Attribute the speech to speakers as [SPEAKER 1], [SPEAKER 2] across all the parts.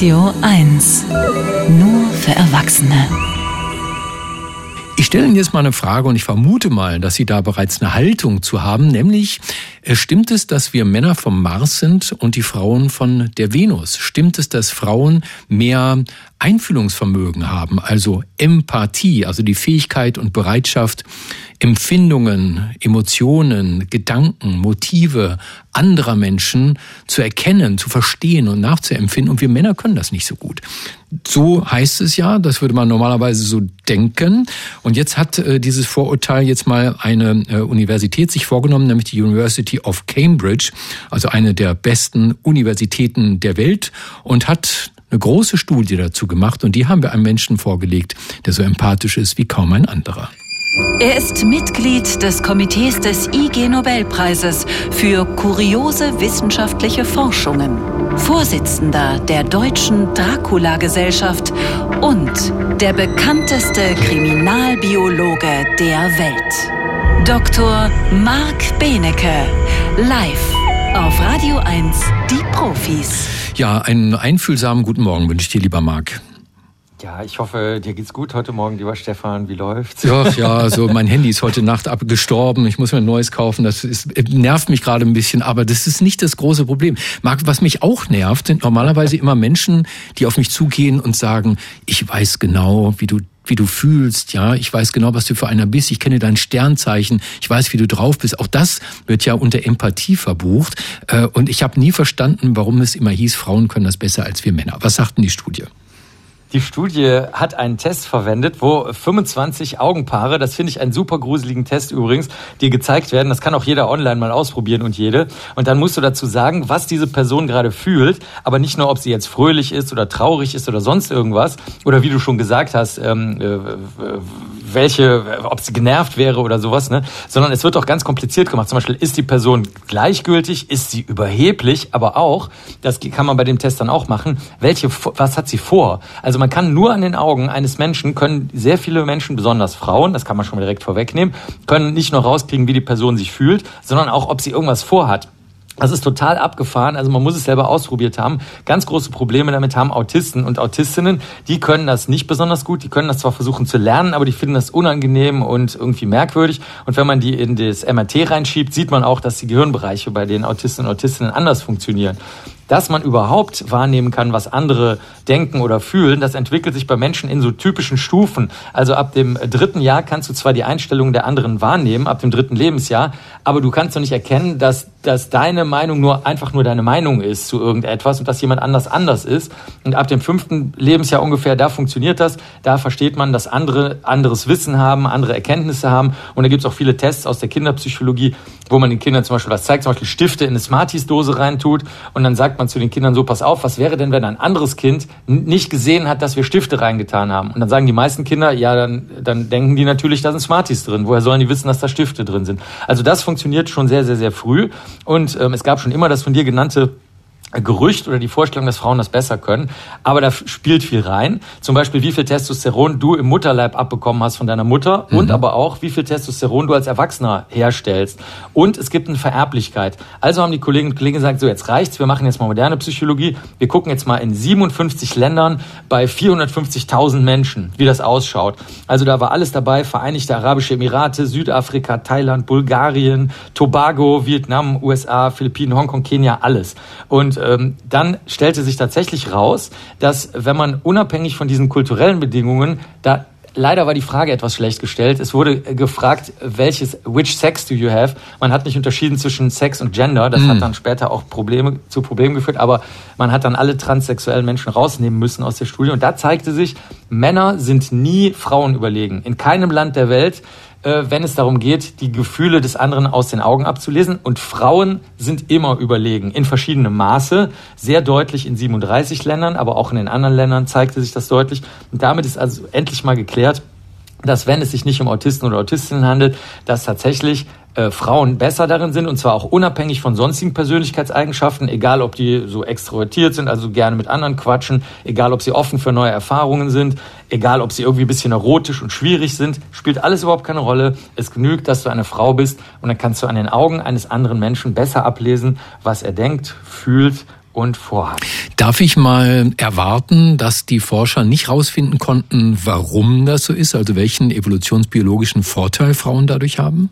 [SPEAKER 1] Radio 1. Nur für Erwachsene.
[SPEAKER 2] Ich stelle Ihnen jetzt mal eine Frage und ich vermute mal, dass Sie da bereits eine Haltung zu haben, nämlich äh, stimmt es, dass wir Männer vom Mars sind und die Frauen von der Venus? Stimmt es, dass Frauen mehr Einfühlungsvermögen haben, also Empathie, also die Fähigkeit und Bereitschaft, Empfindungen, Emotionen, Gedanken, Motive anderer Menschen zu erkennen, zu verstehen und nachzuempfinden. Und wir Männer können das nicht so gut. So heißt es ja, das würde man normalerweise so denken. Und jetzt hat äh, dieses Vorurteil jetzt mal eine äh, Universität sich vorgenommen, nämlich die University of Cambridge, also eine der besten Universitäten der Welt, und hat eine große Studie dazu gemacht. Und die haben wir einem Menschen vorgelegt, der so empathisch ist wie kaum ein anderer.
[SPEAKER 1] Er ist Mitglied des Komitees des IG Nobelpreises für kuriose wissenschaftliche Forschungen, Vorsitzender der Deutschen Dracula-Gesellschaft und der bekannteste Kriminalbiologe der Welt. Dr. Marc Benecke, live auf Radio 1, die Profis.
[SPEAKER 2] Ja, einen einfühlsamen guten Morgen wünsche ich dir, lieber Marc.
[SPEAKER 3] Ja, ich hoffe, dir geht's gut heute Morgen, lieber Stefan. Wie läuft's?
[SPEAKER 2] Ja, ja, so mein Handy ist heute Nacht abgestorben. Ich muss mir ein neues kaufen. Das ist, nervt mich gerade ein bisschen, aber das ist nicht das große Problem. Marc, was mich auch nervt, sind normalerweise immer Menschen, die auf mich zugehen und sagen, ich weiß genau, wie du wie du fühlst, ja, ich weiß genau, was du für einer bist, ich kenne dein Sternzeichen, ich weiß, wie du drauf bist. Auch das wird ja unter Empathie verbucht. Äh, und ich habe nie verstanden, warum es immer hieß, Frauen können das besser als wir Männer. Was sagt denn die Studie?
[SPEAKER 3] Die Studie hat einen Test verwendet, wo 25 Augenpaare, das finde ich einen super gruseligen Test übrigens, dir gezeigt werden. Das kann auch jeder online mal ausprobieren und jede. Und dann musst du dazu sagen, was diese Person gerade fühlt, aber nicht nur, ob sie jetzt fröhlich ist oder traurig ist oder sonst irgendwas. Oder wie du schon gesagt hast, ähm, äh, welche, ob sie genervt wäre oder sowas, ne? Sondern es wird auch ganz kompliziert gemacht. Zum Beispiel, ist die Person gleichgültig, ist sie überheblich, aber auch, das kann man bei dem Test dann auch machen, welche, was hat sie vor? Also man kann nur an den Augen eines Menschen, können sehr viele Menschen, besonders Frauen, das kann man schon mal direkt vorwegnehmen, können nicht nur rauskriegen, wie die Person sich fühlt, sondern auch, ob sie irgendwas vorhat. Das ist total abgefahren. Also man muss es selber ausprobiert haben. Ganz große Probleme damit haben Autisten und Autistinnen. Die können das nicht besonders gut. Die können das zwar versuchen zu lernen, aber die finden das unangenehm und irgendwie merkwürdig. Und wenn man die in das MRT reinschiebt, sieht man auch, dass die Gehirnbereiche bei den Autisten und Autistinnen anders funktionieren dass man überhaupt wahrnehmen kann, was andere denken oder fühlen, das entwickelt sich bei Menschen in so typischen Stufen. Also ab dem dritten Jahr kannst du zwar die Einstellungen der anderen wahrnehmen, ab dem dritten Lebensjahr, aber du kannst doch nicht erkennen, dass, dass deine Meinung nur einfach nur deine Meinung ist zu irgendetwas und dass jemand anders anders ist. Und ab dem fünften Lebensjahr ungefähr, da funktioniert das. Da versteht man, dass andere anderes Wissen haben, andere Erkenntnisse haben. Und da gibt es auch viele Tests aus der Kinderpsychologie, wo man den Kindern zum Beispiel was zeigt, zum Beispiel Stifte in eine Smarties-Dose reintut und dann sagt man zu den Kindern so, pass auf, was wäre denn, wenn ein anderes Kind nicht gesehen hat, dass wir Stifte reingetan haben? Und dann sagen die meisten Kinder, ja, dann, dann denken die natürlich, da sind Smarties drin. Woher sollen die wissen, dass da Stifte drin sind? Also das funktioniert schon sehr, sehr, sehr früh. Und ähm, es gab schon immer das von dir genannte Gerücht oder die Vorstellung, dass Frauen das besser können. Aber da spielt viel rein. Zum Beispiel, wie viel Testosteron du im Mutterleib abbekommen hast von deiner Mutter mhm. und aber auch, wie viel Testosteron du als Erwachsener herstellst. Und es gibt eine Vererblichkeit. Also haben die Kolleginnen und Kollegen gesagt, so jetzt reicht's, wir machen jetzt mal moderne Psychologie. Wir gucken jetzt mal in 57 Ländern bei 450.000 Menschen, wie das ausschaut. Also da war alles dabei, Vereinigte Arabische Emirate, Südafrika, Thailand, Bulgarien, Tobago, Vietnam, USA, Philippinen, Hongkong, Kenia, alles. Und ähm, dann stellte sich tatsächlich raus, dass wenn man unabhängig von diesen kulturellen Bedingungen da Leider war die Frage etwas schlecht gestellt. Es wurde gefragt, welches, which sex do you have? Man hat nicht unterschieden zwischen Sex und Gender. Das mm. hat dann später auch Probleme, zu Problemen geführt. Aber man hat dann alle transsexuellen Menschen rausnehmen müssen aus der Studie. Und da zeigte sich, Männer sind nie Frauen überlegen. In keinem Land der Welt äh, wenn es darum geht, die Gefühle des anderen aus den Augen abzulesen. Und Frauen sind immer überlegen, in verschiedenem Maße, sehr deutlich in 37 Ländern, aber auch in den anderen Ländern zeigte sich das deutlich. Und damit ist also endlich mal geklärt, dass wenn es sich nicht um Autisten oder Autistinnen handelt, dass tatsächlich äh, Frauen besser darin sind und zwar auch unabhängig von sonstigen Persönlichkeitseigenschaften, egal ob die so extrovertiert sind, also gerne mit anderen quatschen, egal ob sie offen für neue Erfahrungen sind, egal ob sie irgendwie ein bisschen erotisch und schwierig sind, spielt alles überhaupt keine Rolle. Es genügt, dass du eine Frau bist und dann kannst du an den Augen eines anderen Menschen besser ablesen, was er denkt, fühlt und vorhaben.
[SPEAKER 2] Darf ich mal erwarten, dass die Forscher nicht herausfinden konnten, warum das so ist, also welchen evolutionsbiologischen Vorteil Frauen dadurch haben?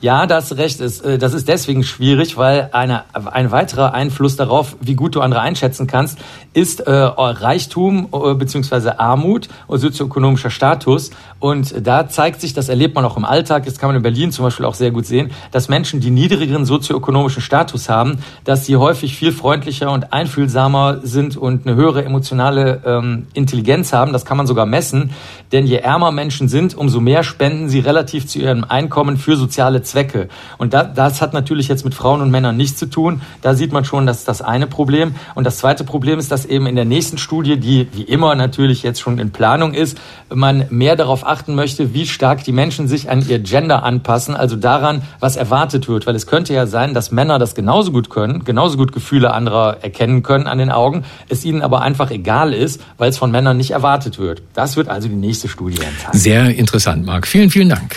[SPEAKER 3] Ja, das recht ist. Äh, das ist deswegen schwierig, weil eine, ein weiterer Einfluss darauf, wie gut du andere einschätzen kannst, ist äh, Reichtum äh, beziehungsweise Armut und sozioökonomischer Status. Und da zeigt sich, das erlebt man auch im Alltag, das kann man in Berlin zum Beispiel auch sehr gut sehen, dass Menschen, die niedrigeren sozioökonomischen Status haben, dass sie häufig viel freundlicher und einfühlsamer sind und eine höhere emotionale ähm, Intelligenz haben. Das kann man sogar messen. Denn je ärmer Menschen sind, umso mehr spenden sie relativ zu ihrem Einkommen für soziale Zwecke. Und da, das hat natürlich jetzt mit Frauen und Männern nichts zu tun. Da sieht man schon, das ist das eine Problem. Und das zweite Problem ist, dass eben in der nächsten Studie, die wie immer natürlich jetzt schon in Planung ist, man mehr darauf achten möchte, wie stark die Menschen sich an ihr Gender anpassen, also daran, was erwartet wird. Weil es könnte ja sein, dass Männer das genauso gut können, genauso gut Gefühle anderer erkennen können an den Augen, es ihnen aber einfach egal ist, weil es von Männern nicht erwartet wird. Das wird also die nächste Studie
[SPEAKER 2] enthalten. Sehr interessant, Marc. Vielen, vielen Dank.